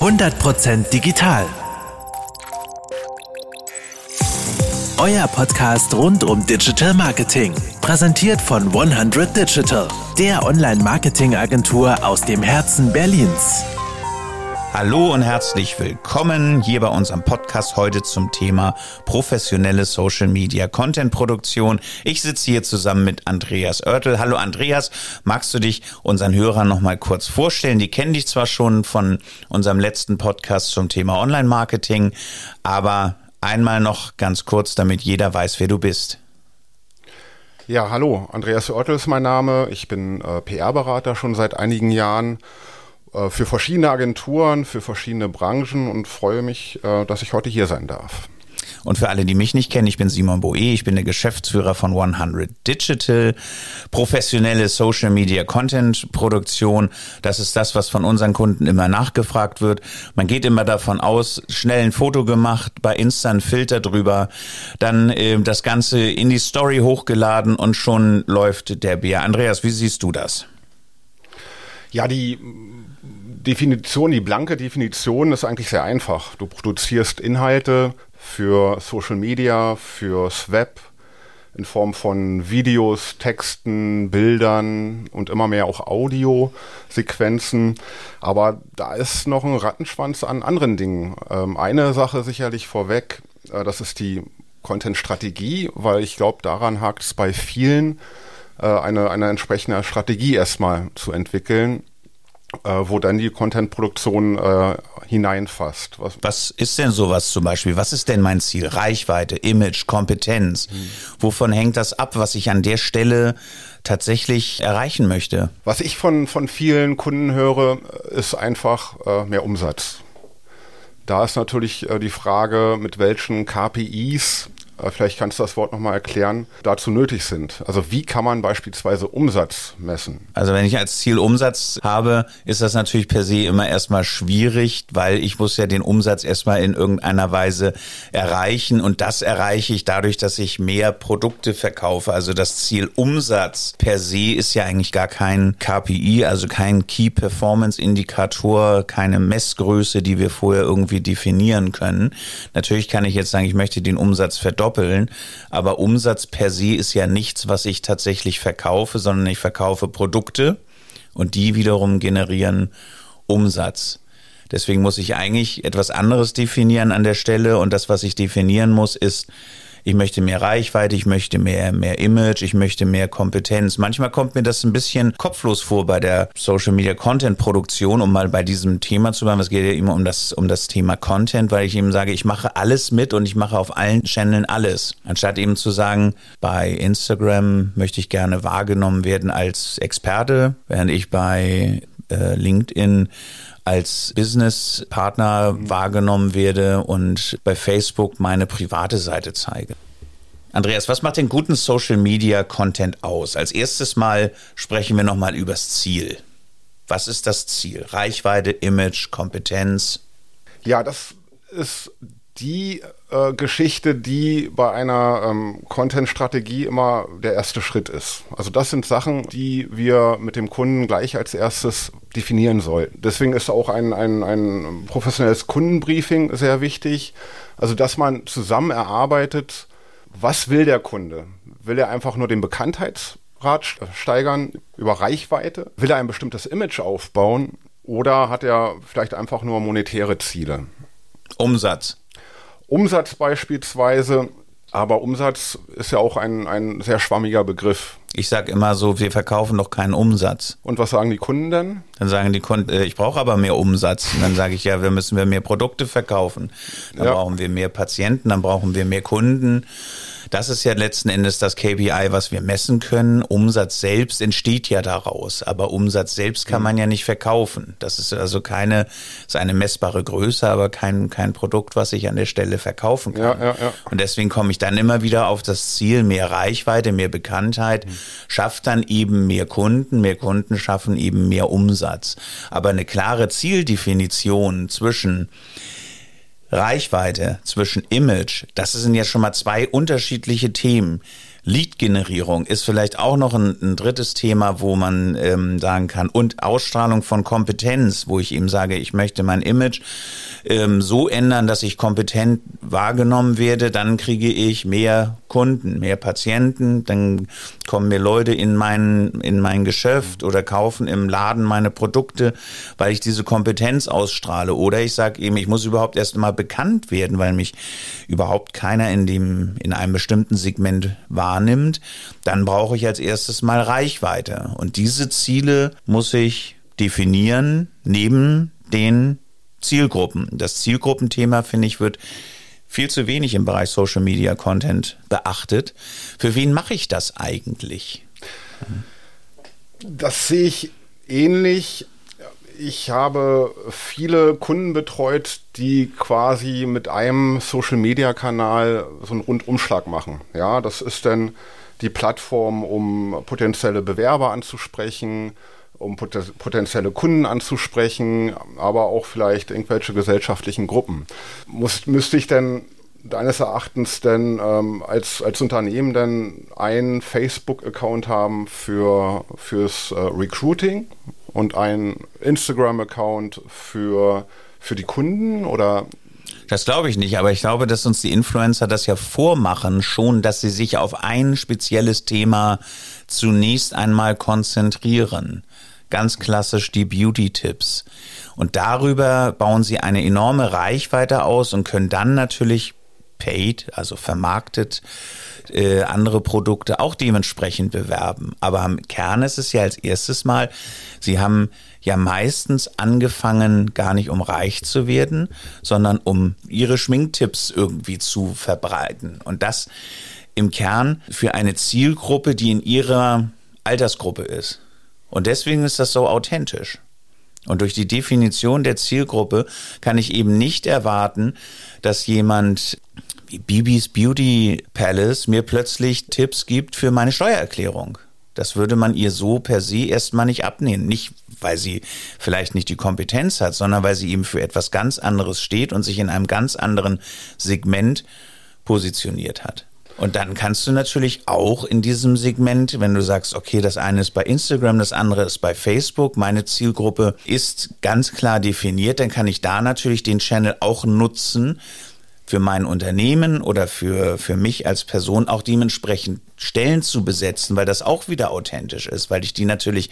100% digital. Euer Podcast rund um Digital Marketing. Präsentiert von 100 Digital, der Online-Marketing-Agentur aus dem Herzen Berlins. Hallo und herzlich willkommen hier bei unserem Podcast heute zum Thema professionelle Social Media Content Produktion. Ich sitze hier zusammen mit Andreas Oertel. Hallo Andreas, magst du dich unseren Hörern noch mal kurz vorstellen? Die kennen dich zwar schon von unserem letzten Podcast zum Thema Online Marketing, aber einmal noch ganz kurz, damit jeder weiß, wer du bist. Ja, hallo, Andreas Oertel ist mein Name. Ich bin äh, PR-Berater schon seit einigen Jahren äh, für verschiedene Agenturen, für verschiedene Branchen und freue mich, äh, dass ich heute hier sein darf. Und für alle, die mich nicht kennen, ich bin Simon Boe, ich bin der Geschäftsführer von 100 Digital, professionelle Social Media Content Produktion. Das ist das, was von unseren Kunden immer nachgefragt wird. Man geht immer davon aus, schnell ein Foto gemacht, bei Insta ein Filter drüber, dann äh, das Ganze in die Story hochgeladen und schon läuft der Bär. Andreas, wie siehst du das? Ja, die Definition, die blanke Definition ist eigentlich sehr einfach. Du produzierst Inhalte für Social Media, fürs Web in Form von Videos, Texten, Bildern und immer mehr auch Audiosequenzen. Aber da ist noch ein Rattenschwanz an anderen Dingen. Ähm, eine Sache sicherlich vorweg, äh, das ist die Content-Strategie, weil ich glaube, daran hakt es bei vielen, eine, eine entsprechende Strategie erstmal zu entwickeln, äh, wo dann die Content-Produktion äh, hineinfasst. Was, was, ist denn sowas zum Beispiel? Was ist denn mein Ziel? Reichweite, Image, Kompetenz. Hm. Wovon hängt das ab, was ich an der Stelle tatsächlich erreichen möchte? Was ich von, von vielen Kunden höre, ist einfach äh, mehr Umsatz. Da ist natürlich äh, die Frage, mit welchen KPIs äh, vielleicht kannst du das Wort nochmal erklären, dazu nötig sind. Also wie kann man beispielsweise Umsatz messen? Also wenn ich als Ziel Umsatz habe, ist das natürlich per se immer erstmal schwierig, weil ich muss ja den Umsatz erstmal in irgendeiner Weise erreichen und das erreiche ich dadurch, dass ich mehr Produkte verkaufe. Also das Ziel Umsatz per se ist ja eigentlich gar kein KPI, also kein Key Performance Indikator, keine Messgröße, die wir vorher irgendwie definieren können. Natürlich kann ich jetzt sagen, ich möchte den Umsatz verdoppeln verdoppeln. Aber Umsatz per se ist ja nichts, was ich tatsächlich verkaufe, sondern ich verkaufe Produkte und die wiederum generieren Umsatz. Deswegen muss ich eigentlich etwas anderes definieren an der Stelle und das, was ich definieren muss, ist, ich möchte mehr Reichweite, ich möchte mehr, mehr Image, ich möchte mehr Kompetenz. Manchmal kommt mir das ein bisschen kopflos vor bei der Social Media Content Produktion, um mal bei diesem Thema zu bleiben. Es geht ja immer um das, um das Thema Content, weil ich eben sage, ich mache alles mit und ich mache auf allen Channeln alles. Anstatt eben zu sagen, bei Instagram möchte ich gerne wahrgenommen werden als Experte, während ich bei äh, LinkedIn als Businesspartner wahrgenommen werde und bei Facebook meine private Seite zeige. Andreas, was macht den guten Social Media Content aus? Als erstes Mal sprechen wir nochmal übers Ziel. Was ist das Ziel? Reichweite, Image, Kompetenz? Ja, das ist die Geschichte, die bei einer ähm, Content-Strategie immer der erste Schritt ist. Also das sind Sachen, die wir mit dem Kunden gleich als erstes definieren sollten. Deswegen ist auch ein, ein, ein professionelles Kundenbriefing sehr wichtig. Also dass man zusammen erarbeitet, was will der Kunde? Will er einfach nur den Bekanntheitsgrad steigern über Reichweite? Will er ein bestimmtes Image aufbauen? Oder hat er vielleicht einfach nur monetäre Ziele? Umsatz. Umsatz beispielsweise, aber Umsatz ist ja auch ein, ein sehr schwammiger Begriff. Ich sage immer so, wir verkaufen doch keinen Umsatz. Und was sagen die Kunden denn? Dann sagen die Kunden, äh, ich brauche aber mehr Umsatz. Und dann sage ich, ja, wir müssen wir mehr Produkte verkaufen. Dann ja. brauchen wir mehr Patienten, dann brauchen wir mehr Kunden. Das ist ja letzten Endes das KPI, was wir messen können. Umsatz selbst entsteht ja daraus, aber Umsatz selbst kann mhm. man ja nicht verkaufen. Das ist also keine, ist eine messbare Größe, aber kein, kein Produkt, was ich an der Stelle verkaufen kann. Ja, ja, ja. Und deswegen komme ich dann immer wieder auf das Ziel, mehr Reichweite, mehr Bekanntheit, mhm. schafft dann eben mehr Kunden, mehr Kunden schaffen eben mehr Umsatz. Aber eine klare Zieldefinition zwischen Reichweite, zwischen Image, das sind ja schon mal zwei unterschiedliche Themen. Lead-Generierung ist vielleicht auch noch ein, ein drittes Thema, wo man ähm, sagen kann. Und Ausstrahlung von Kompetenz, wo ich eben sage, ich möchte mein Image ähm, so ändern, dass ich kompetent wahrgenommen werde. Dann kriege ich mehr Kunden, mehr Patienten. Dann kommen mir Leute in mein, in mein Geschäft oder kaufen im Laden meine Produkte, weil ich diese Kompetenz ausstrahle. Oder ich sage eben, ich muss überhaupt erst mal bekannt werden, weil mich überhaupt keiner in dem, in einem bestimmten Segment wahrnimmt wahrnimmt, dann brauche ich als erstes mal Reichweite. Und diese Ziele muss ich definieren neben den Zielgruppen. Das Zielgruppenthema, finde ich, wird viel zu wenig im Bereich Social Media Content beachtet. Für wen mache ich das eigentlich? Das sehe ich ähnlich. Ich habe viele Kunden betreut, die quasi mit einem Social-Media-Kanal so einen Rundumschlag machen. Ja, das ist dann die Plattform, um potenzielle Bewerber anzusprechen, um potenzielle Kunden anzusprechen, aber auch vielleicht irgendwelche gesellschaftlichen Gruppen. Muss, müsste ich denn deines Erachtens denn ähm, als, als Unternehmen denn einen Facebook-Account haben für, fürs äh, Recruiting und einen Instagram-Account für, für die Kunden oder das glaube ich nicht, aber ich glaube, dass uns die Influencer das ja vormachen, schon, dass sie sich auf ein spezielles Thema zunächst einmal konzentrieren. Ganz klassisch die Beauty-Tipps. Und darüber bauen sie eine enorme Reichweite aus und können dann natürlich paid, also vermarktet, äh, andere Produkte auch dementsprechend bewerben. Aber im Kern ist es ja als erstes Mal, sie haben ja meistens angefangen, gar nicht um reich zu werden, sondern um ihre Schminktipps irgendwie zu verbreiten. Und das im Kern für eine Zielgruppe, die in ihrer Altersgruppe ist. Und deswegen ist das so authentisch. Und durch die Definition der Zielgruppe kann ich eben nicht erwarten, dass jemand Bibis Beauty Palace mir plötzlich Tipps gibt für meine Steuererklärung. Das würde man ihr so per se erstmal nicht abnehmen. Nicht, weil sie vielleicht nicht die Kompetenz hat, sondern weil sie eben für etwas ganz anderes steht und sich in einem ganz anderen Segment positioniert hat. Und dann kannst du natürlich auch in diesem Segment, wenn du sagst, okay, das eine ist bei Instagram, das andere ist bei Facebook, meine Zielgruppe ist ganz klar definiert, dann kann ich da natürlich den Channel auch nutzen, für mein Unternehmen oder für, für mich als Person auch dementsprechend Stellen zu besetzen, weil das auch wieder authentisch ist, weil ich die natürlich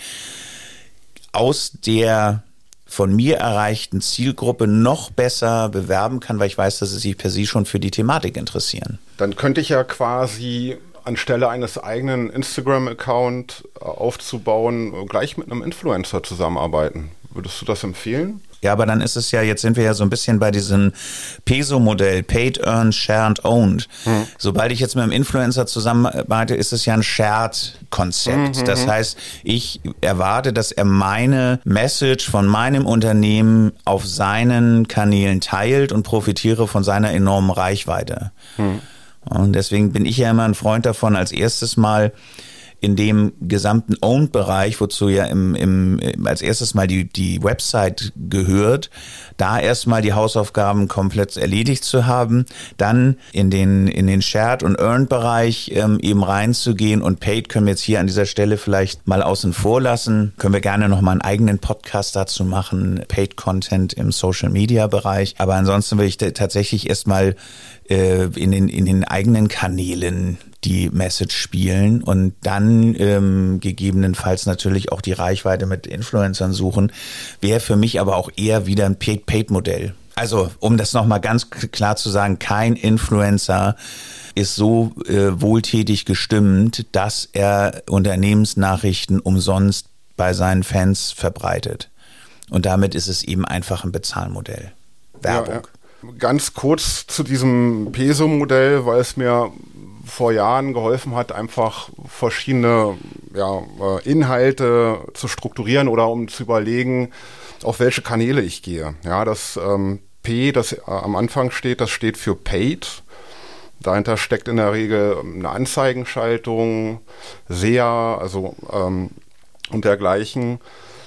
aus der von mir erreichten Zielgruppe noch besser bewerben kann, weil ich weiß, dass sie sich per se schon für die Thematik interessieren. Dann könnte ich ja quasi anstelle eines eigenen Instagram-Account aufzubauen, gleich mit einem Influencer zusammenarbeiten. Würdest du das empfehlen? Ja, aber dann ist es ja, jetzt sind wir ja so ein bisschen bei diesem Peso-Modell, Paid, Earned, Shared, Owned. Hm. Sobald ich jetzt mit einem Influencer zusammenarbeite, ist es ja ein Shared-Konzept. Mhm, das heißt, ich erwarte, dass er meine Message von meinem Unternehmen auf seinen Kanälen teilt und profitiere von seiner enormen Reichweite. Hm. Und deswegen bin ich ja immer ein Freund davon, als erstes mal in dem gesamten Owned-Bereich, wozu ja im, im, als erstes mal die, die Website gehört, da erstmal die Hausaufgaben komplett erledigt zu haben, dann in den, in den Shared- und Earned-Bereich ähm, eben reinzugehen und Paid können wir jetzt hier an dieser Stelle vielleicht mal außen vor lassen. Können wir gerne nochmal einen eigenen Podcast dazu machen, Paid-Content im Social-Media-Bereich. Aber ansonsten will ich tatsächlich erstmal äh, in, den, in den eigenen Kanälen die Message spielen und dann ähm, gegebenenfalls natürlich auch die Reichweite mit Influencern suchen, wäre für mich aber auch eher wieder ein Paid-Modell. Also, um das nochmal ganz klar zu sagen, kein Influencer ist so äh, wohltätig gestimmt, dass er Unternehmensnachrichten umsonst bei seinen Fans verbreitet. Und damit ist es eben einfach ein Bezahlmodell. Werbung. Ja, ja. Ganz kurz zu diesem Peso-Modell, weil es mir vor Jahren geholfen hat, einfach verschiedene ja, äh, Inhalte zu strukturieren oder um zu überlegen, auf welche Kanäle ich gehe. Ja, das ähm, P, das äh, am Anfang steht, das steht für Paid. Dahinter steckt in der Regel eine Anzeigenschaltung, SEA, also ähm, und dergleichen.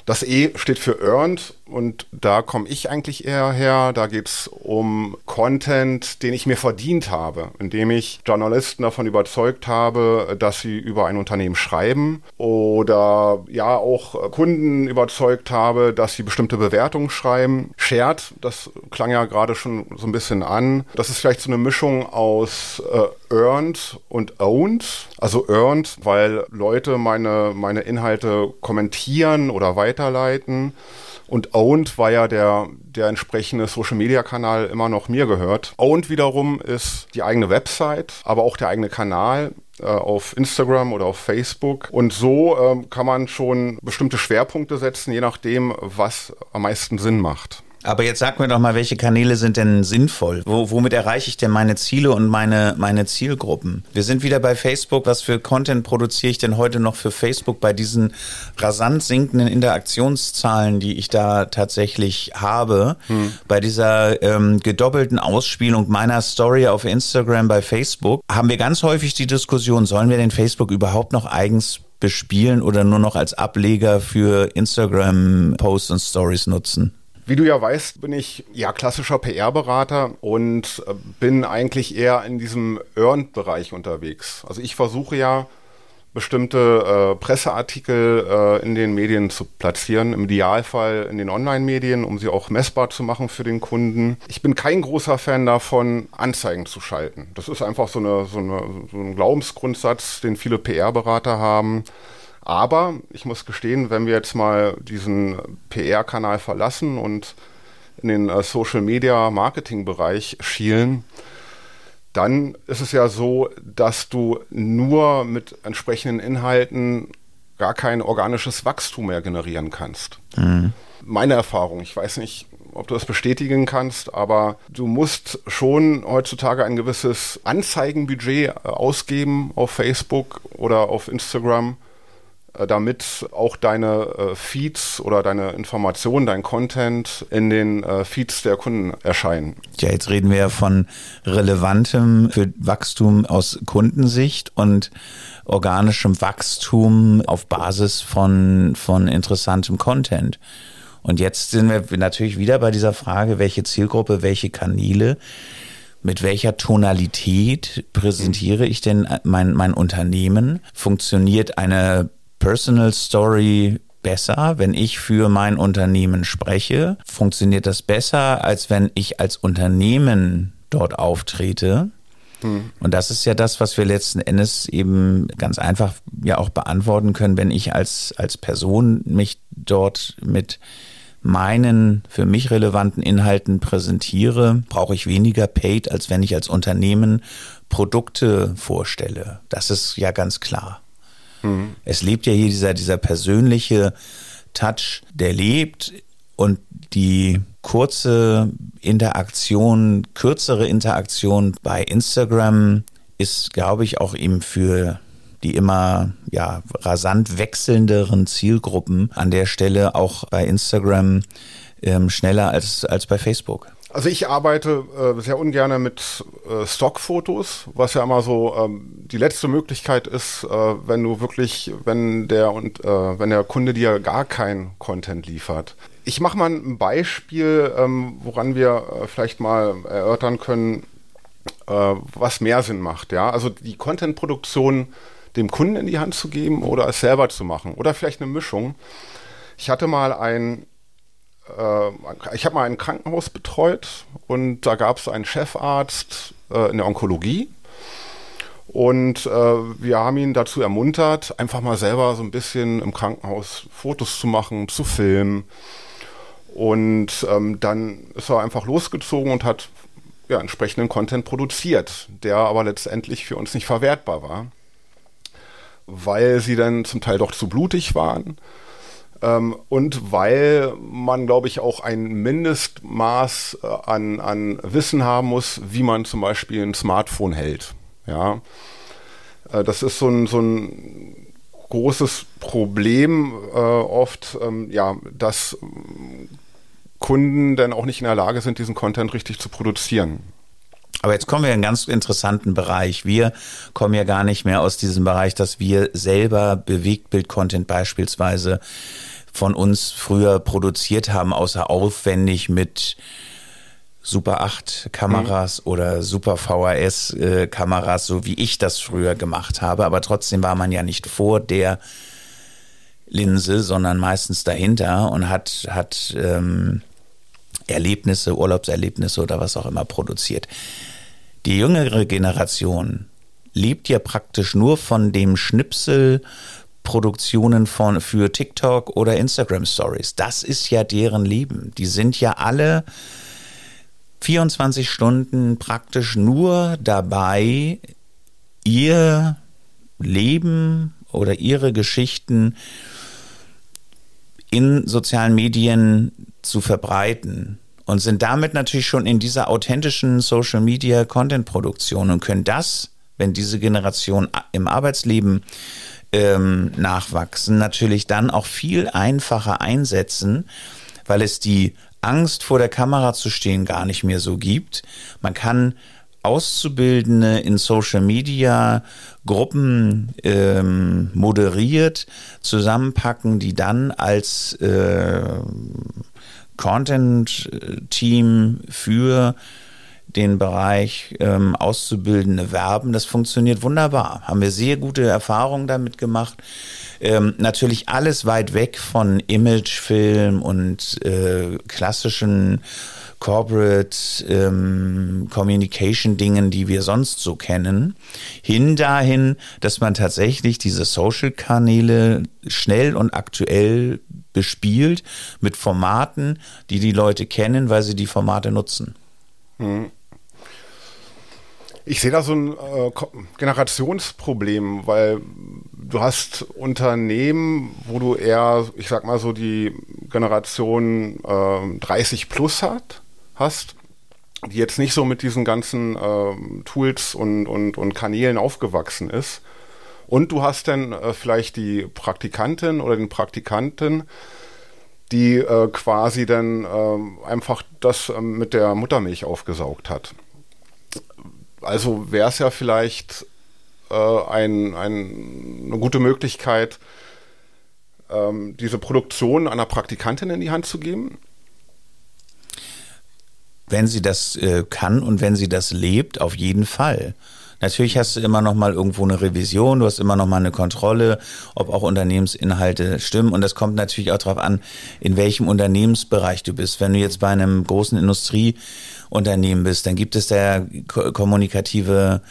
Das E steht für Earned und da komme ich eigentlich eher her. Da geht es um Content, den ich mir verdient habe, indem ich Journalisten davon überzeugt habe, dass sie über ein Unternehmen schreiben oder ja auch Kunden überzeugt habe, dass sie bestimmte Bewertungen schreiben. Shared, das klang ja gerade schon so ein bisschen an. Das ist vielleicht so eine Mischung aus äh, Earned und Owned. Also Earned, weil Leute meine, meine Inhalte kommentieren oder weiterleiten. Und Owned war ja der, der entsprechende Social-Media-Kanal immer noch mir gehört. Owned wiederum ist die eigene Website, aber auch der eigene Kanal äh, auf Instagram oder auf Facebook. Und so ähm, kann man schon bestimmte Schwerpunkte setzen, je nachdem, was am meisten Sinn macht. Aber jetzt sag mir doch mal, welche Kanäle sind denn sinnvoll? Wo, womit erreiche ich denn meine Ziele und meine, meine Zielgruppen? Wir sind wieder bei Facebook. Was für Content produziere ich denn heute noch für Facebook bei diesen rasant sinkenden Interaktionszahlen, die ich da tatsächlich habe? Hm. Bei dieser ähm, gedoppelten Ausspielung meiner Story auf Instagram bei Facebook haben wir ganz häufig die Diskussion, sollen wir den Facebook überhaupt noch eigens bespielen oder nur noch als Ableger für Instagram-Posts und Stories nutzen? Wie du ja weißt, bin ich ja klassischer PR-Berater und äh, bin eigentlich eher in diesem Earned-Bereich unterwegs. Also ich versuche ja bestimmte äh, Presseartikel äh, in den Medien zu platzieren, im Idealfall in den Online-Medien, um sie auch messbar zu machen für den Kunden. Ich bin kein großer Fan davon, Anzeigen zu schalten. Das ist einfach so, eine, so, eine, so ein Glaubensgrundsatz, den viele PR-Berater haben. Aber ich muss gestehen, wenn wir jetzt mal diesen PR-Kanal verlassen und in den äh, Social Media Marketing Bereich schielen, dann ist es ja so, dass du nur mit entsprechenden Inhalten gar kein organisches Wachstum mehr generieren kannst. Mhm. Meine Erfahrung, ich weiß nicht, ob du das bestätigen kannst, aber du musst schon heutzutage ein gewisses Anzeigenbudget äh, ausgeben auf Facebook oder auf Instagram, damit auch deine äh, Feeds oder deine Informationen, dein Content in den äh, Feeds der Kunden erscheinen. Ja, jetzt reden wir ja von relevantem für Wachstum aus Kundensicht und organischem Wachstum auf Basis von, von interessantem Content. Und jetzt sind wir natürlich wieder bei dieser Frage, welche Zielgruppe, welche Kanäle mit welcher Tonalität präsentiere ich denn mein, mein Unternehmen? Funktioniert eine Personal Story besser, wenn ich für mein Unternehmen spreche? Funktioniert das besser, als wenn ich als Unternehmen dort auftrete? Hm. Und das ist ja das, was wir letzten Endes eben ganz einfach ja auch beantworten können, wenn ich als, als Person mich dort mit meinen für mich relevanten Inhalten präsentiere, brauche ich weniger Paid, als wenn ich als Unternehmen Produkte vorstelle. Das ist ja ganz klar. Mhm. Es lebt ja hier dieser, dieser persönliche Touch, der lebt und die kurze Interaktion, kürzere Interaktion bei Instagram ist, glaube ich, auch eben für die immer ja, rasant wechselnderen Zielgruppen an der Stelle auch bei Instagram ähm, schneller als, als bei Facebook. Also ich arbeite äh, sehr ungern mit äh, Stockfotos, was ja immer so ähm, die letzte Möglichkeit ist, äh, wenn du wirklich, wenn der und äh, wenn der Kunde dir gar kein Content liefert. Ich mache mal ein Beispiel, ähm, woran wir äh, vielleicht mal erörtern können, äh, was mehr Sinn macht. Ja, also die Contentproduktion dem Kunden in die Hand zu geben oder es selber zu machen oder vielleicht eine Mischung. Ich hatte mal ein ich habe mal ein Krankenhaus betreut und da gab es einen Chefarzt äh, in der Onkologie. Und äh, wir haben ihn dazu ermuntert, einfach mal selber so ein bisschen im Krankenhaus Fotos zu machen, zu filmen. Und ähm, dann ist er einfach losgezogen und hat ja, entsprechenden Content produziert, der aber letztendlich für uns nicht verwertbar war, weil sie dann zum Teil doch zu blutig waren und weil man, glaube ich, auch ein Mindestmaß äh, an, an Wissen haben muss, wie man zum Beispiel ein Smartphone hält. Ja, äh, das ist so ein, so ein großes Problem äh, oft, ähm, ja, dass Kunden dann auch nicht in der Lage sind, diesen Content richtig zu produzieren. Aber jetzt kommen wir in einen ganz interessanten Bereich. Wir kommen ja gar nicht mehr aus diesem Bereich, dass wir selber Bewegtbild-Content beispielsweise von uns früher produziert haben, außer aufwendig mit Super 8 Kameras mhm. oder Super VHS äh, Kameras, so wie ich das früher gemacht habe. Aber trotzdem war man ja nicht vor der Linse, sondern meistens dahinter und hat, hat ähm, Erlebnisse, Urlaubserlebnisse oder was auch immer produziert. Die jüngere Generation lebt ja praktisch nur von dem Schnipsel Produktionen von, für TikTok oder Instagram Stories. Das ist ja deren Leben. Die sind ja alle 24 Stunden praktisch nur dabei, ihr Leben oder ihre Geschichten in sozialen Medien zu verbreiten und sind damit natürlich schon in dieser authentischen Social Media Content Produktion und können das, wenn diese Generation im Arbeitsleben ähm, nachwachsen, natürlich dann auch viel einfacher einsetzen, weil es die Angst vor der Kamera zu stehen gar nicht mehr so gibt. Man kann Auszubildende in Social Media Gruppen ähm, moderiert zusammenpacken, die dann als äh, Content-Team für den Bereich ähm, Auszubildende werben. Das funktioniert wunderbar. Haben wir sehr gute Erfahrungen damit gemacht. Ähm, natürlich alles weit weg von Imagefilm und äh, klassischen Corporate ähm, Communication Dingen, die wir sonst so kennen, hin dahin, dass man tatsächlich diese Social Kanäle schnell und aktuell bespielt mit Formaten, die die Leute kennen, weil sie die Formate nutzen. Hm. Ich sehe da so ein äh, Generationsproblem, weil du hast Unternehmen, wo du eher, ich sag mal so, die Generation äh, 30 plus hat, hast, die jetzt nicht so mit diesen ganzen äh, Tools und, und, und Kanälen aufgewachsen ist. Und du hast dann äh, vielleicht die Praktikantin oder den Praktikanten, die äh, quasi dann äh, einfach das ähm, mit der Muttermilch aufgesaugt hat also wäre es ja vielleicht äh, ein, ein, eine gute Möglichkeit, ähm, diese Produktion einer Praktikantin in die Hand zu geben. Wenn sie das äh, kann und wenn sie das lebt, auf jeden Fall. Natürlich hast du immer noch mal irgendwo eine Revision, du hast immer noch mal eine Kontrolle, ob auch Unternehmensinhalte stimmen. Und das kommt natürlich auch darauf an, in welchem Unternehmensbereich du bist. Wenn du jetzt bei einem großen Industrieunternehmen bist, dann gibt es da kommunikative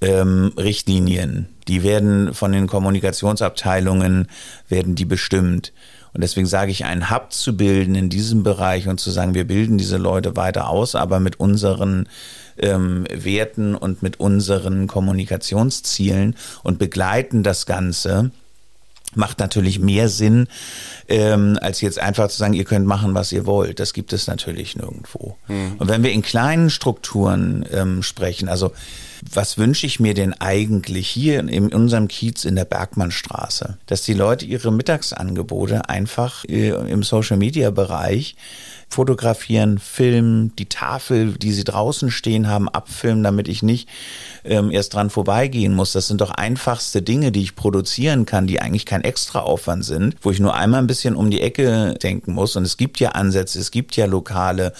ähm, Richtlinien. Die werden von den Kommunikationsabteilungen, werden die bestimmt. Und deswegen sage ich, einen Hub zu bilden in diesem Bereich und zu sagen, wir bilden diese Leute weiter aus, aber mit unseren ähm, Werten und mit unseren Kommunikationszielen und begleiten das Ganze macht natürlich mehr Sinn, ähm, als jetzt einfach zu sagen, ihr könnt machen, was ihr wollt. Das gibt es natürlich nirgendwo. Mhm. Und wenn wir in kleinen Strukturen ähm, sprechen, also was wünsche ich mir denn eigentlich hier in unserem Kiez in der Bergmannstraße? Dass die Leute ihre Mittagsangebote einfach äh, im Social-Media-Bereich fotografieren, filmen, die Tafel, die sie draußen stehen haben, abfilmen, damit ich nicht ähm, erst dran vorbeigehen muss. Das sind doch einfachste Dinge, die ich produzieren kann, die eigentlich kein Extraaufwand sind, wo ich nur einmal ein bisschen um die Ecke denken muss. Und es gibt ja Ansätze, es gibt ja Lokale,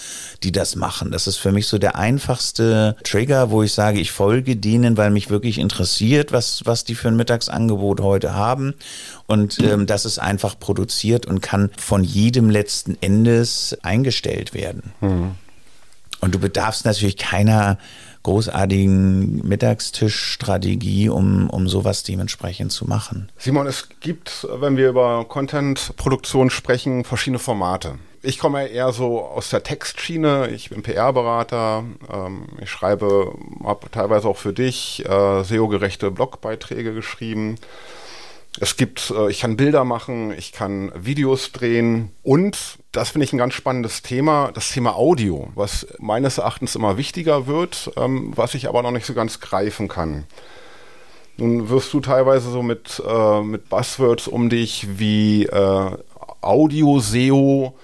die das machen. Das ist für mich so der einfachste Trigger, wo ich sage, ich folge denen, weil mich wirklich interessiert, was, was die für ein Mittagsangebot heute haben. Und ähm, das ist einfach produziert und kann von jedem letzten Endes eingestellt werden. Mhm. Und du bedarfst natürlich keiner großartigen Mittagstischstrategie, um, um sowas dementsprechend zu machen. Simon, es gibt, wenn wir über Content-Produktion sprechen, verschiedene Formate. Ich komme eher so aus der Textschiene. Ich bin PR-Berater. Ähm, ich schreibe, habe teilweise auch für dich äh, SEO-gerechte Blogbeiträge geschrieben. Es gibt, äh, ich kann Bilder machen, ich kann Videos drehen und das finde ich ein ganz spannendes Thema, das Thema Audio, was meines Erachtens immer wichtiger wird, ähm, was ich aber noch nicht so ganz greifen kann. Nun wirst du teilweise so mit, äh, mit Buzzwords um dich wie äh, Audio, SEO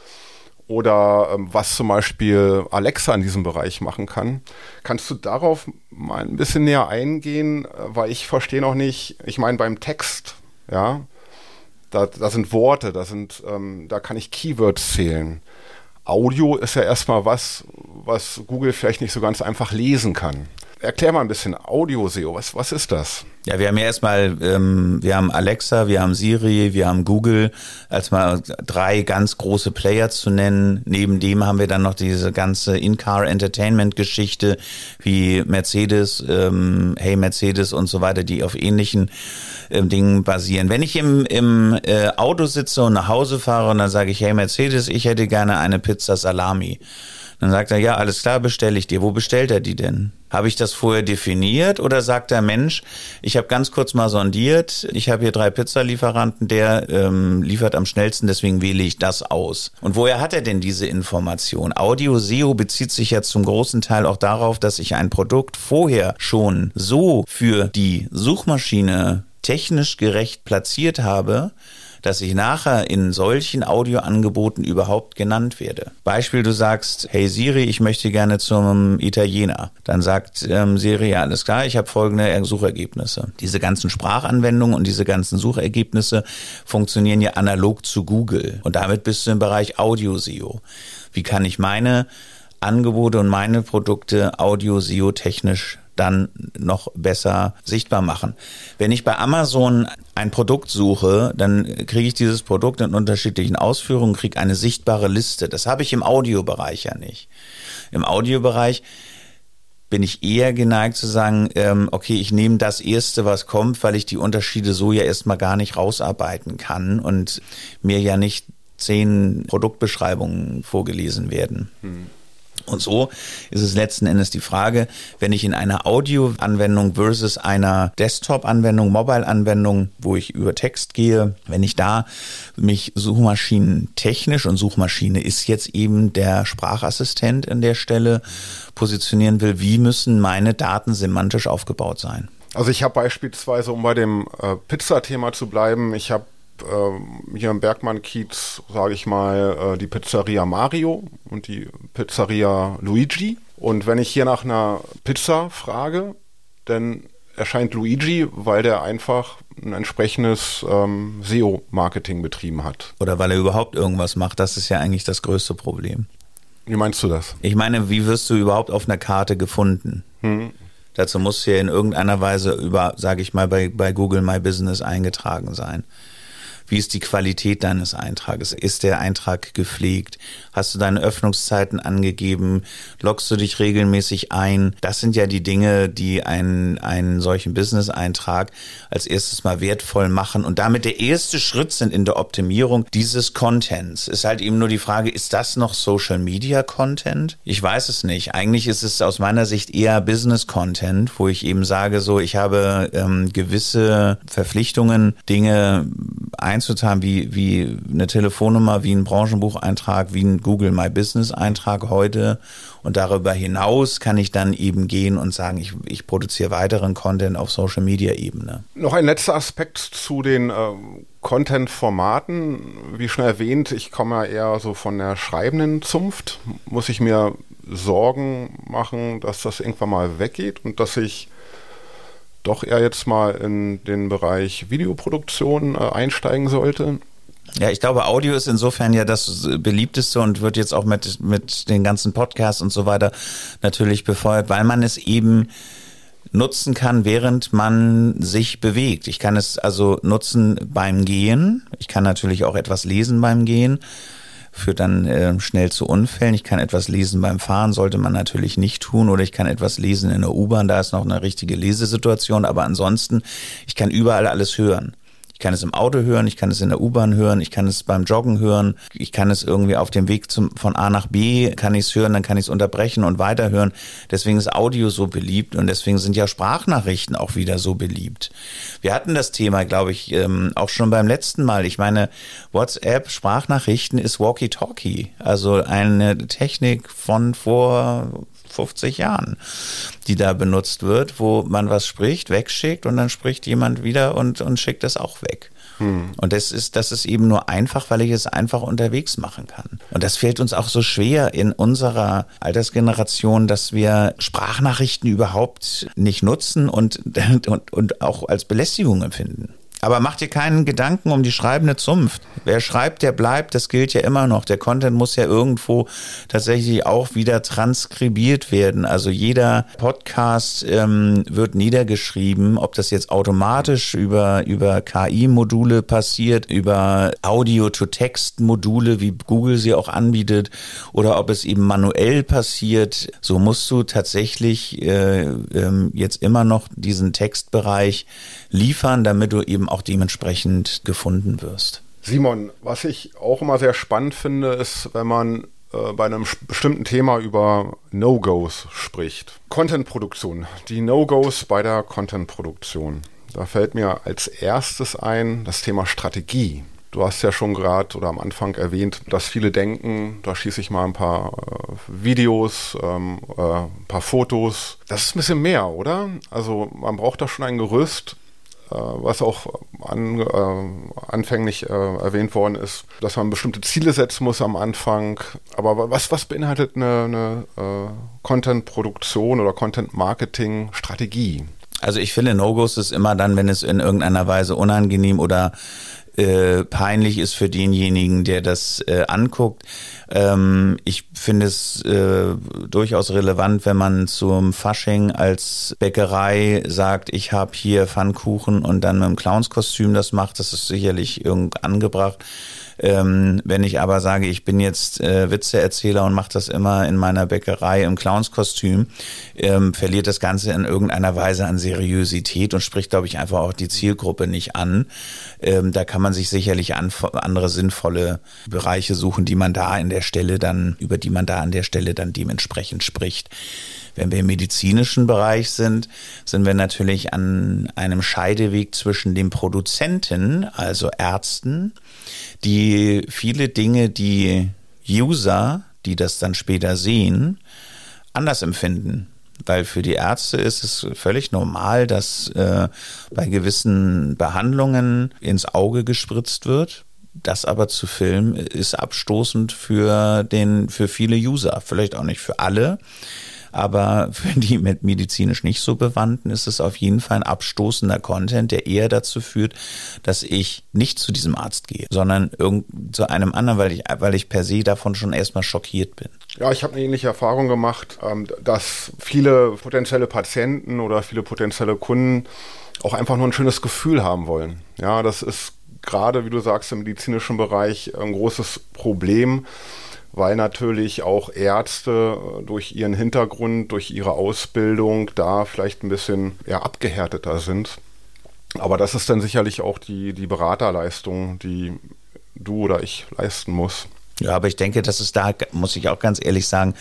oder ähm, was zum Beispiel Alexa in diesem Bereich machen kann. Kannst du darauf mal ein bisschen näher eingehen, äh, weil ich verstehe noch nicht, ich meine beim Text ja, Da, da sind Worte, da sind, ähm, da kann ich Keywords zählen. Audio ist ja erstmal was, was Google vielleicht nicht so ganz einfach lesen kann. Erklär mal ein bisschen Audio-SEO, was, was ist das? Ja, wir haben ja erstmal, ähm, wir haben Alexa, wir haben Siri, wir haben Google, als mal drei ganz große Player zu nennen. Neben dem haben wir dann noch diese ganze In-Car-Entertainment-Geschichte wie Mercedes, ähm, Hey Mercedes und so weiter, die auf ähnlichen ähm, Dingen basieren. Wenn ich im, im äh, Auto sitze und nach Hause fahre und dann sage ich, hey Mercedes, ich hätte gerne eine Pizza Salami. Dann sagt er, ja, alles klar, bestelle ich dir. Wo bestellt er die denn? Habe ich das vorher definiert oder sagt der Mensch, ich habe ganz kurz mal sondiert, ich habe hier drei Pizzalieferanten, der ähm, liefert am schnellsten, deswegen wähle ich das aus. Und woher hat er denn diese Information? Audio SEO bezieht sich ja zum großen Teil auch darauf, dass ich ein Produkt vorher schon so für die Suchmaschine technisch gerecht platziert habe, dass ich nachher in solchen Audioangeboten überhaupt genannt werde. Beispiel, du sagst, hey Siri, ich möchte gerne zum Italiener. Dann sagt ähm, Siri, ja, alles klar, ich habe folgende Suchergebnisse. Diese ganzen Sprachanwendungen und diese ganzen Suchergebnisse funktionieren ja analog zu Google. Und damit bist du im Bereich Audio-SEO. Wie kann ich meine Angebote und meine Produkte audio-SEO-technisch dann noch besser sichtbar machen. Wenn ich bei Amazon ein Produkt suche, dann kriege ich dieses Produkt in unterschiedlichen Ausführungen, kriege eine sichtbare Liste. Das habe ich im Audiobereich ja nicht. Im Audiobereich bin ich eher geneigt zu sagen, ähm, okay, ich nehme das Erste, was kommt, weil ich die Unterschiede so ja erstmal gar nicht rausarbeiten kann und mir ja nicht zehn Produktbeschreibungen vorgelesen werden. Hm. Und so ist es letzten Endes die Frage, wenn ich in einer Audio-Anwendung versus einer Desktop-Anwendung, Mobile-Anwendung, wo ich über Text gehe, wenn ich da mich Suchmaschinen technisch und Suchmaschine ist jetzt eben der Sprachassistent an der Stelle positionieren will, wie müssen meine Daten semantisch aufgebaut sein? Also ich habe beispielsweise, um bei dem äh, Pizza-Thema zu bleiben, ich habe äh, hier im Bergmann-Kiez, sage ich mal, äh, die Pizzeria Mario und die Pizzeria Luigi. Und wenn ich hier nach einer Pizza frage, dann erscheint Luigi, weil der einfach ein entsprechendes ähm, SEO-Marketing betrieben hat. Oder weil er überhaupt irgendwas macht. Das ist ja eigentlich das größte Problem. Wie meinst du das? Ich meine, wie wirst du überhaupt auf einer Karte gefunden? Hm. Dazu muss ja in irgendeiner Weise über, sage ich mal, bei, bei Google My Business eingetragen sein. Wie ist die Qualität deines Eintrages? Ist der Eintrag gepflegt? Hast du deine Öffnungszeiten angegeben? Loggst du dich regelmäßig ein? Das sind ja die Dinge, die einen, einen solchen Business-Eintrag als erstes mal wertvoll machen und damit der erste Schritt sind in der Optimierung dieses Contents. Ist halt eben nur die Frage, ist das noch Social Media Content? Ich weiß es nicht. Eigentlich ist es aus meiner Sicht eher Business Content, wo ich eben sage, so, ich habe ähm, gewisse Verpflichtungen, Dinge einzubauen einzuzahlen, wie, wie eine Telefonnummer, wie ein Branchenbucheintrag, wie ein Google My Business Eintrag heute. Und darüber hinaus kann ich dann eben gehen und sagen, ich, ich produziere weiteren Content auf Social Media Ebene. Noch ein letzter Aspekt zu den äh, Content-Formaten. Wie schon erwähnt, ich komme ja eher so von der schreibenden Zunft. Muss ich mir Sorgen machen, dass das irgendwann mal weggeht und dass ich doch eher jetzt mal in den Bereich Videoproduktion äh, einsteigen sollte? Ja, ich glaube, Audio ist insofern ja das beliebteste und wird jetzt auch mit, mit den ganzen Podcasts und so weiter natürlich befeuert, weil man es eben nutzen kann, während man sich bewegt. Ich kann es also nutzen beim Gehen. Ich kann natürlich auch etwas lesen beim Gehen führt dann äh, schnell zu Unfällen. Ich kann etwas lesen beim Fahren, sollte man natürlich nicht tun. Oder ich kann etwas lesen in der U-Bahn, da ist noch eine richtige Lesesituation. Aber ansonsten, ich kann überall alles hören kann es im Auto hören, ich kann es in der U-Bahn hören, ich kann es beim Joggen hören, ich kann es irgendwie auf dem Weg zum, von A nach B, kann ich es hören, dann kann ich es unterbrechen und weiterhören. Deswegen ist Audio so beliebt und deswegen sind ja Sprachnachrichten auch wieder so beliebt. Wir hatten das Thema, glaube ich, ähm, auch schon beim letzten Mal. Ich meine, WhatsApp, Sprachnachrichten ist Walkie-Talkie, also eine Technik von vor 50 Jahren, die da benutzt wird, wo man was spricht, wegschickt und dann spricht jemand wieder und, und schickt es auch weg. Hm. Und das ist, das ist eben nur einfach, weil ich es einfach unterwegs machen kann. Und das fällt uns auch so schwer in unserer Altersgeneration, dass wir Sprachnachrichten überhaupt nicht nutzen und, und, und auch als Belästigung empfinden. Aber mach dir keinen Gedanken um die schreibende Zunft. Wer schreibt, der bleibt, das gilt ja immer noch. Der Content muss ja irgendwo tatsächlich auch wieder transkribiert werden. Also jeder Podcast ähm, wird niedergeschrieben, ob das jetzt automatisch über, über KI-Module passiert, über Audio-to-Text-Module, wie Google sie auch anbietet, oder ob es eben manuell passiert. So musst du tatsächlich äh, äh, jetzt immer noch diesen Textbereich liefern, damit du eben auch dementsprechend gefunden wirst. Simon, was ich auch immer sehr spannend finde, ist, wenn man äh, bei einem bestimmten Thema über No-Gos spricht. Content-Produktion. Die No-Gos bei der Content-Produktion. Da fällt mir als erstes ein das Thema Strategie. Du hast ja schon gerade oder am Anfang erwähnt, dass viele denken, da schieße ich mal ein paar äh, Videos, ähm, äh, ein paar Fotos. Das ist ein bisschen mehr, oder? Also man braucht da schon ein Gerüst, was auch an, äh, anfänglich äh, erwähnt worden ist, dass man bestimmte Ziele setzen muss am Anfang. Aber was, was beinhaltet eine, eine äh, Content-Produktion oder Content-Marketing-Strategie? Also ich finde, No-Gos ist immer dann, wenn es in irgendeiner Weise unangenehm oder äh, peinlich ist für denjenigen, der das äh, anguckt. Ähm, ich finde es äh, durchaus relevant, wenn man zum Fasching als Bäckerei sagt, ich habe hier Pfannkuchen und dann mit dem Clownskostüm das macht. Das ist sicherlich irgend angebracht. Ähm, wenn ich aber sage, ich bin jetzt äh, Witzeerzähler und mache das immer in meiner Bäckerei im Clownskostüm, ähm, verliert das Ganze in irgendeiner Weise an Seriosität und spricht, glaube ich, einfach auch die Zielgruppe nicht an. Ähm, da kann man sich sicherlich an, andere sinnvolle Bereiche suchen, die man da in der Stelle dann, über die man da an der Stelle dann dementsprechend spricht. Wenn wir im medizinischen Bereich sind, sind wir natürlich an einem Scheideweg zwischen dem Produzenten, also Ärzten, die viele Dinge, die User, die das dann später sehen, anders empfinden. Weil für die Ärzte ist es völlig normal, dass äh, bei gewissen Behandlungen ins Auge gespritzt wird. Das aber zu filmen ist abstoßend für den, für viele User. Vielleicht auch nicht für alle. Aber für die mit medizinisch nicht so bewandten ist es auf jeden Fall ein abstoßender Content, der eher dazu führt, dass ich nicht zu diesem Arzt gehe, sondern irgend zu einem anderen, weil ich, weil ich per se davon schon erstmal schockiert bin. Ja, ich habe eine ähnliche Erfahrung gemacht, ähm, dass viele potenzielle Patienten oder viele potenzielle Kunden auch einfach nur ein schönes Gefühl haben wollen. Ja, das ist gerade, wie du sagst, im medizinischen Bereich ein großes Problem weil natürlich auch Ärzte äh, durch ihren Hintergrund, durch ihre Ausbildung da vielleicht ein bisschen ja, abgehärteter sind. Aber das ist dann sicherlich auch die, die Beraterleistung, die du oder ich leisten muss. Ja, aber ich denke, dass es da, muss ich auch ganz ehrlich sagen,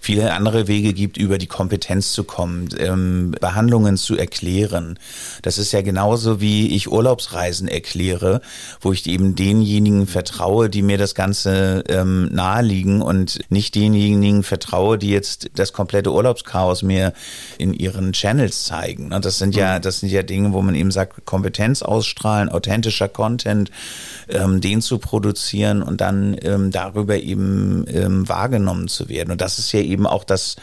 viele andere Wege gibt, über die Kompetenz zu kommen, ähm, Behandlungen zu erklären. Das ist ja genauso, wie ich Urlaubsreisen erkläre, wo ich eben denjenigen vertraue, die mir das Ganze ähm, naheliegen und nicht denjenigen vertraue, die jetzt das komplette Urlaubschaos mir in ihren Channels zeigen. Und das sind ja, mhm. das sind ja Dinge, wo man eben sagt, Kompetenz ausstrahlen, authentischer Content, ähm, den zu produzieren und dann ähm, darüber eben ähm, wahrgenommen zu werden. Und das ist ja eben auch das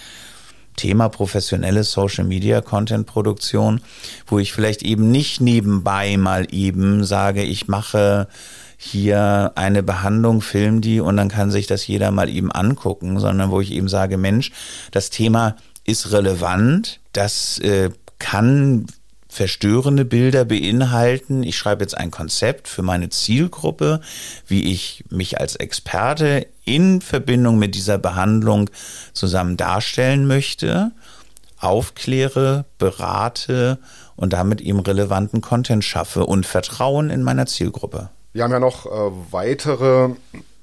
Thema professionelle Social Media Content Produktion, wo ich vielleicht eben nicht nebenbei mal eben sage, ich mache hier eine Behandlung, film die und dann kann sich das jeder mal eben angucken, sondern wo ich eben sage, Mensch, das Thema ist relevant, das äh, kann verstörende Bilder beinhalten. Ich schreibe jetzt ein Konzept für meine Zielgruppe, wie ich mich als Experte in Verbindung mit dieser Behandlung zusammen darstellen möchte, aufkläre, berate und damit eben relevanten Content schaffe und Vertrauen in meiner Zielgruppe. Wir haben ja noch äh, weitere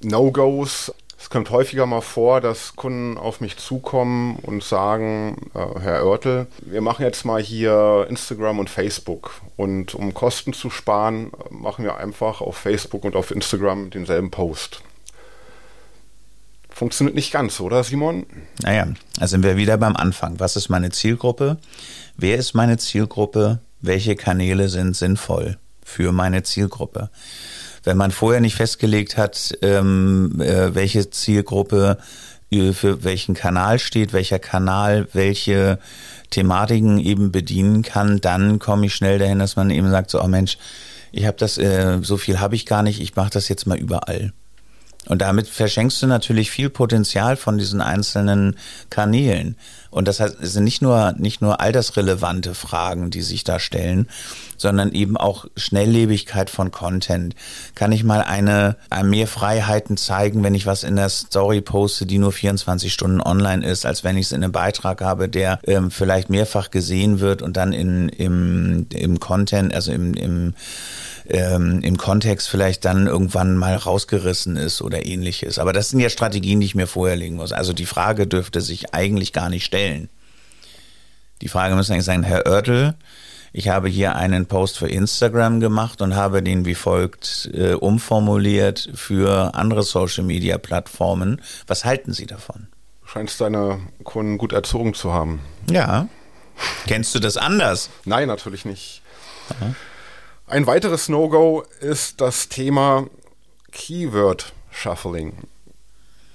No-Gos es kommt häufiger mal vor, dass Kunden auf mich zukommen und sagen, äh, Herr Oertel, wir machen jetzt mal hier Instagram und Facebook. Und um Kosten zu sparen, machen wir einfach auf Facebook und auf Instagram denselben Post. Funktioniert nicht ganz, oder Simon? Naja, da sind wir wieder beim Anfang. Was ist meine Zielgruppe? Wer ist meine Zielgruppe? Welche Kanäle sind sinnvoll für meine Zielgruppe? Wenn man vorher nicht festgelegt hat, ähm, äh, welche Zielgruppe äh, für welchen Kanal steht, welcher Kanal welche Thematiken eben bedienen kann, dann komme ich schnell dahin, dass man eben sagt, so, oh Mensch, ich habe das, äh, so viel habe ich gar nicht, ich mache das jetzt mal überall. Und damit verschenkst du natürlich viel Potenzial von diesen einzelnen Kanälen. Und das heißt, es sind nicht nur, nicht nur altersrelevante Fragen, die sich da stellen, sondern eben auch Schnelllebigkeit von Content. Kann ich mal eine, mehr Freiheiten zeigen, wenn ich was in der Story poste, die nur 24 Stunden online ist, als wenn ich es in einem Beitrag habe, der ähm, vielleicht mehrfach gesehen wird und dann in, im, im Content, also im, im ähm, im Kontext vielleicht dann irgendwann mal rausgerissen ist oder ähnliches. Aber das sind ja Strategien, die ich mir vorher legen muss. Also die Frage dürfte sich eigentlich gar nicht stellen. Die Frage müsste eigentlich sein, Herr Oertel, ich habe hier einen Post für Instagram gemacht und habe den wie folgt äh, umformuliert für andere Social-Media-Plattformen. Was halten Sie davon? Du scheinst deine Kunden gut erzogen zu haben. Ja. Kennst du das anders? Nein, natürlich nicht. Aha. Ein weiteres No-Go ist das Thema Keyword Shuffling.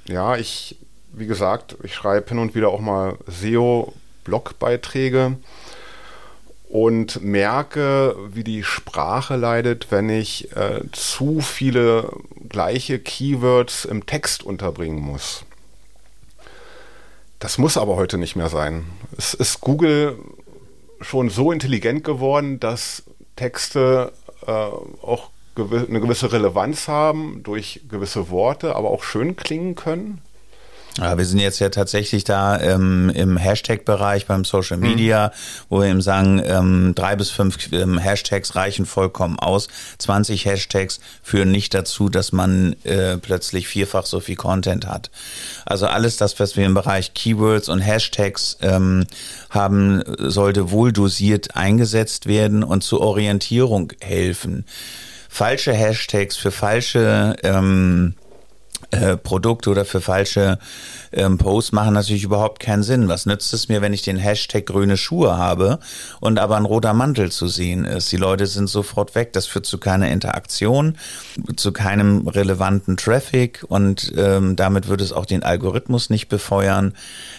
Ja, ich, wie gesagt, ich schreibe hin und wieder auch mal SEO-Blogbeiträge und merke, wie die Sprache leidet, wenn ich äh, zu viele gleiche Keywords im Text unterbringen muss. Das muss aber heute nicht mehr sein. Es ist Google schon so intelligent geworden, dass Texte äh, auch gew eine gewisse Relevanz haben durch gewisse Worte, aber auch schön klingen können. Ja, wir sind jetzt ja tatsächlich da ähm, im Hashtag-Bereich beim Social mhm. Media, mhm. wo wir eben sagen, ähm, drei bis fünf ähm, Hashtags reichen vollkommen aus. 20 Hashtags führen nicht dazu, dass man äh, plötzlich vierfach so viel Content hat. Also alles das, was wir im Bereich Keywords und Hashtags ähm, haben, sollte wohl dosiert eingesetzt werden und zur Orientierung helfen. Falsche Hashtags für falsche ähm, äh, Produkte oder für falsche ähm, Posts machen natürlich überhaupt keinen Sinn. Was nützt es mir, wenn ich den Hashtag grüne Schuhe habe und aber ein roter Mantel zu sehen ist? Die Leute sind sofort weg. Das führt zu keiner Interaktion, zu keinem relevanten Traffic und ähm, damit würde es auch den Algorithmus nicht befeuern.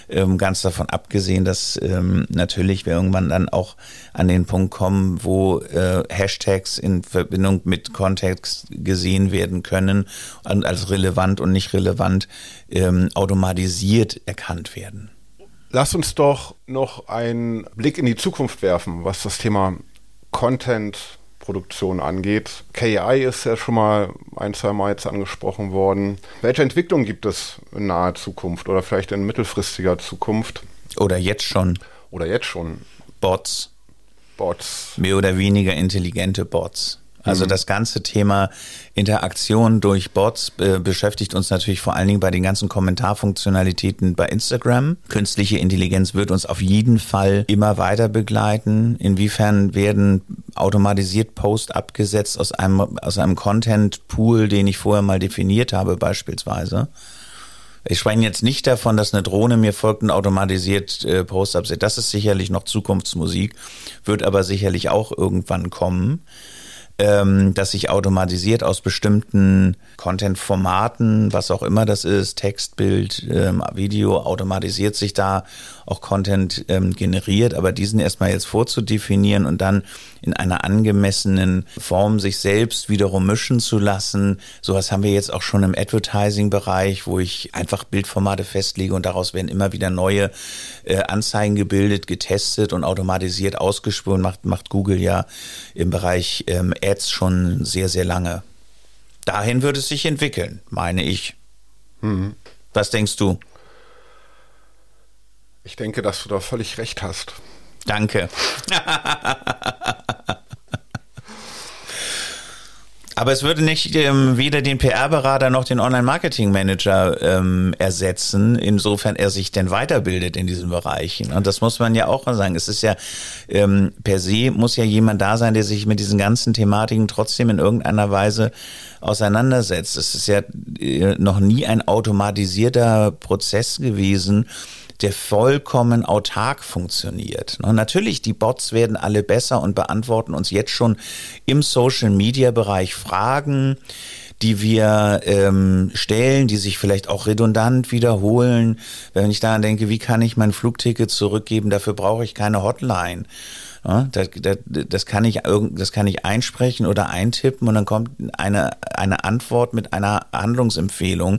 Ähm, ganz davon abgesehen, dass ähm, natürlich wir irgendwann dann auch an den Punkt kommen, wo äh, Hashtags in Verbindung mit Kontext gesehen werden können und als relevant und nicht relevant ähm, automatisiert erkannt werden. Lass uns doch noch einen Blick in die Zukunft werfen, was das Thema Content-Produktion angeht. KI ist ja schon mal ein, zwei Mal jetzt angesprochen worden. Welche Entwicklung gibt es in naher Zukunft oder vielleicht in mittelfristiger Zukunft? Oder jetzt schon. Oder jetzt schon. Bots. Bots. Mehr oder weniger intelligente Bots. Also mhm. das ganze Thema Interaktion durch Bots äh, beschäftigt uns natürlich vor allen Dingen bei den ganzen Kommentarfunktionalitäten bei Instagram. Künstliche Intelligenz wird uns auf jeden Fall immer weiter begleiten. Inwiefern werden automatisiert Posts abgesetzt aus einem, aus einem Content-Pool, den ich vorher mal definiert habe beispielsweise? Ich spreche jetzt nicht davon, dass eine Drohne mir folgt und automatisiert äh, Posts absetzt. Das ist sicherlich noch Zukunftsmusik, wird aber sicherlich auch irgendwann kommen ähm, dass sich automatisiert aus bestimmten Content-Formaten, was auch immer das ist, Text, Bild, ähm, Video, automatisiert sich da auch Content ähm, generiert, aber diesen erstmal jetzt vorzudefinieren und dann in einer angemessenen Form sich selbst wiederum mischen zu lassen. Sowas haben wir jetzt auch schon im Advertising-Bereich, wo ich einfach Bildformate festlege und daraus werden immer wieder neue äh, Anzeigen gebildet, getestet und automatisiert ausgespurt. Macht, macht Google ja im Bereich ähm, Ads schon sehr, sehr lange. Dahin wird es sich entwickeln, meine ich. Mhm. Was denkst du? Ich denke, dass du da völlig recht hast. Danke. Aber es würde nicht ähm, weder den PR-Berater noch den Online-Marketing-Manager ähm, ersetzen, insofern er sich denn weiterbildet in diesen Bereichen. Und das muss man ja auch sagen. Es ist ja ähm, per se muss ja jemand da sein, der sich mit diesen ganzen Thematiken trotzdem in irgendeiner Weise auseinandersetzt. Es ist ja äh, noch nie ein automatisierter Prozess gewesen, der vollkommen autark funktioniert. Und natürlich, die Bots werden alle besser und beantworten uns jetzt schon im Social-Media-Bereich Fragen, die wir ähm, stellen, die sich vielleicht auch redundant wiederholen. Wenn ich daran denke, wie kann ich mein Flugticket zurückgeben, dafür brauche ich keine Hotline Ja, das, das, das, kann ich, das kann ich einsprechen oder eintippen und dann kommt eine, eine Antwort mit einer Handlungsempfehlung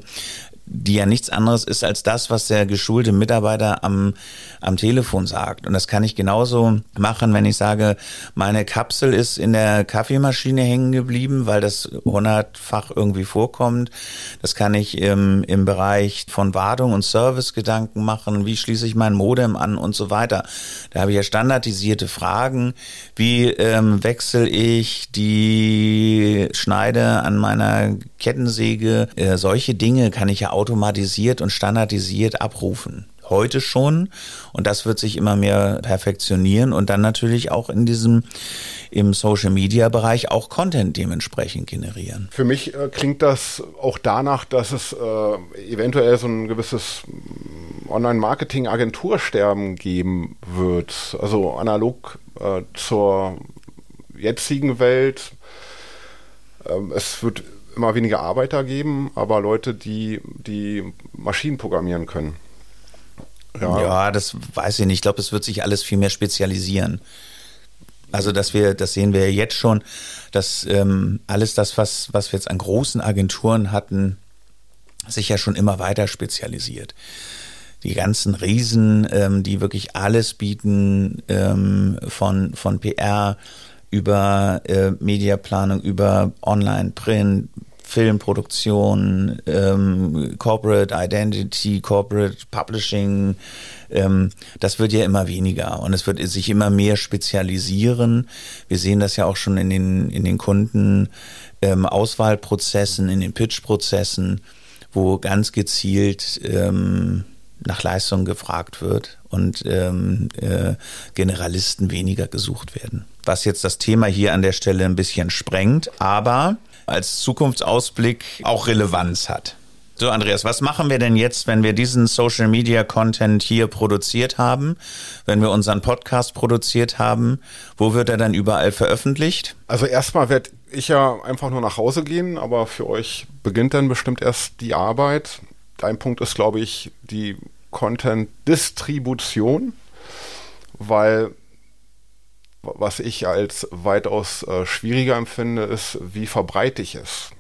die ja nichts anderes ist als das, was der geschulte Mitarbeiter am, am Telefon sagt. Und das kann ich genauso machen, wenn ich sage, meine Kapsel ist in der Kaffeemaschine hängen geblieben, weil das hundertfach irgendwie vorkommt. Das kann ich im, im Bereich von Wartung und Service Gedanken machen. Wie schließe ich mein Modem an und so weiter. Da habe ich ja standardisierte Fragen. Wie ähm, wechsle ich die Schneide an meiner Kettensäge? Äh, solche Dinge kann ich ja automatisiert und standardisiert abrufen. Heute schon und das wird sich immer mehr perfektionieren und dann natürlich auch in diesem im Social Media Bereich auch Content dementsprechend generieren. Für mich äh, klingt das auch danach, dass es äh, eventuell so ein gewisses Online-Marketing-Agentursterben geben wird. Also analog äh, zur jetzigen Welt. Ähm, es wird immer weniger Arbeiter geben, aber Leute, die, die Maschinen programmieren können. Ja. ja, das weiß ich nicht. Ich glaube, es wird sich alles viel mehr spezialisieren. Also, dass wir, das sehen wir jetzt schon, dass ähm, alles das, was, was wir jetzt an großen Agenturen hatten, sich ja schon immer weiter spezialisiert. Die ganzen Riesen, ähm, die wirklich alles bieten, ähm, von, von PR über äh, Mediaplanung, über Online, Print, Filmproduktion, ähm, Corporate Identity, Corporate Publishing, ähm, das wird ja immer weniger und es wird sich immer mehr spezialisieren. Wir sehen das ja auch schon in den, in den Kunden ähm, in den Pitch-Prozessen, wo ganz gezielt ähm, nach Leistung gefragt wird und ähm, äh, Generalisten weniger gesucht werden. Was jetzt das Thema hier an der Stelle ein bisschen sprengt, aber als Zukunftsausblick auch Relevanz hat. So, Andreas, was machen wir denn jetzt, wenn wir diesen Social Media Content hier produziert haben, wenn wir unseren Podcast produziert haben? Wo wird er dann überall veröffentlicht? Also erstmal werde ich ja einfach nur nach Hause gehen, aber für euch beginnt dann bestimmt erst die Arbeit. Dein Punkt ist, glaube ich, die Content-Distribution, weil was ich als weitaus äh, schwieriger empfinde, ist, wie verbreite ich es?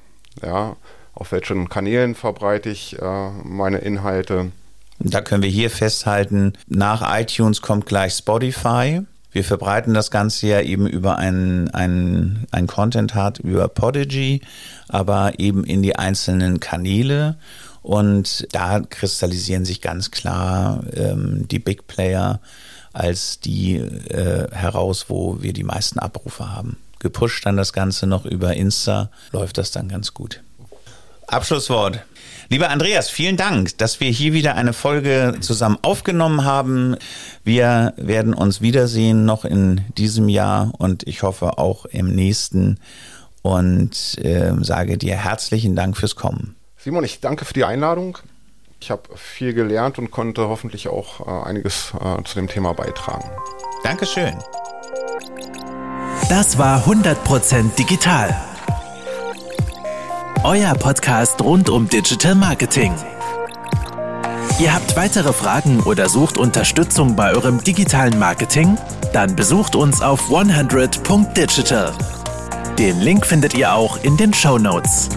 Ja, auf welchen Kanälen verbreite ich äh, meine Inhalte? Da können wir hier festhalten, nach iTunes kommt gleich Spotify. Wir verbreiten das Ganze ja eben über einen, einen, einen Content Hub über Podigy, aber eben in die einzelnen Kanäle. Und da kristallisieren sich ganz klar ähm, die Big Player als die äh, heraus, wo wir die meisten Abrufe haben. Gepusht dann das Ganze noch über Insta, läuft das dann ganz gut. Abschlusswort. Lieber Andreas, vielen Dank, dass wir hier wieder eine Folge zusammen aufgenommen haben. Wir werden uns wiedersehen noch in diesem Jahr und ich hoffe auch im nächsten und äh, sage dir herzlichen Dank fürs Kommen. Simon, ich danke für die Einladung. Ich habe viel gelernt und konnte hoffentlich auch äh, einiges äh, zu dem Thema beitragen. Dankeschön. Das war 100% digital. Euer Podcast rund um Digital Marketing. Ihr habt weitere Fragen oder sucht Unterstützung bei eurem digitalen Marketing? Dann besucht uns auf 100.digital. Den Link findet ihr auch in den Show Notes.